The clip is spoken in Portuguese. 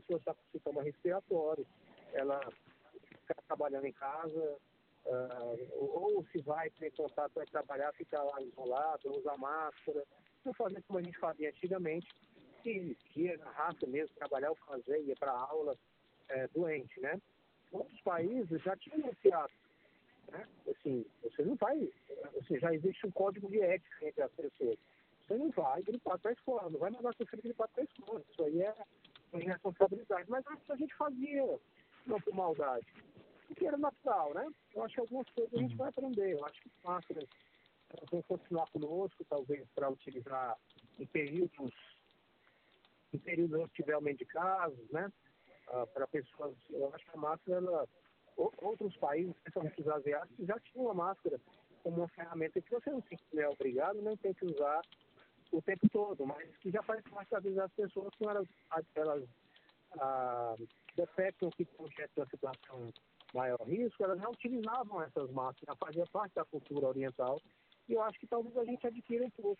pessoa está com sintoma respiratório, ela fica trabalhando em casa, uh, ou se vai ter contato, vai trabalhar, ficar lá isolado, usar máscara, não fazer como a gente fazia antigamente, que ia na raça mesmo, trabalhar ou fazer, ia para aula é, doente, né? Outros países já tinham anunciado, né? Assim, você não vai, assim, já existe um código de ética entre as pessoas. Você não vai gripar para a escola, não vai mandar seu filho gripar para a escola. Isso aí é irresponsabilidade. Mas antes a gente fazia, não por maldade, porque era natural, né? Eu acho que algumas coisas a gente vai aprender. Eu acho que máscaras vão continuar conosco, talvez para utilizar em períodos, em períodos onde tiver aumento de casos, né? Ah, para pessoas, eu acho que a máscara, ela, outros países, principalmente os asiáticos, já tinham a máscara como uma ferramenta que você não é obrigado, nem tem que usar o tempo todo, mas que já faz parte da vida das pessoas quando elas, elas ah, detectam que projetam uma situação maior risco, elas já utilizavam essas máscaras, fazia parte da cultura oriental, e eu acho que talvez a gente adquira um pouco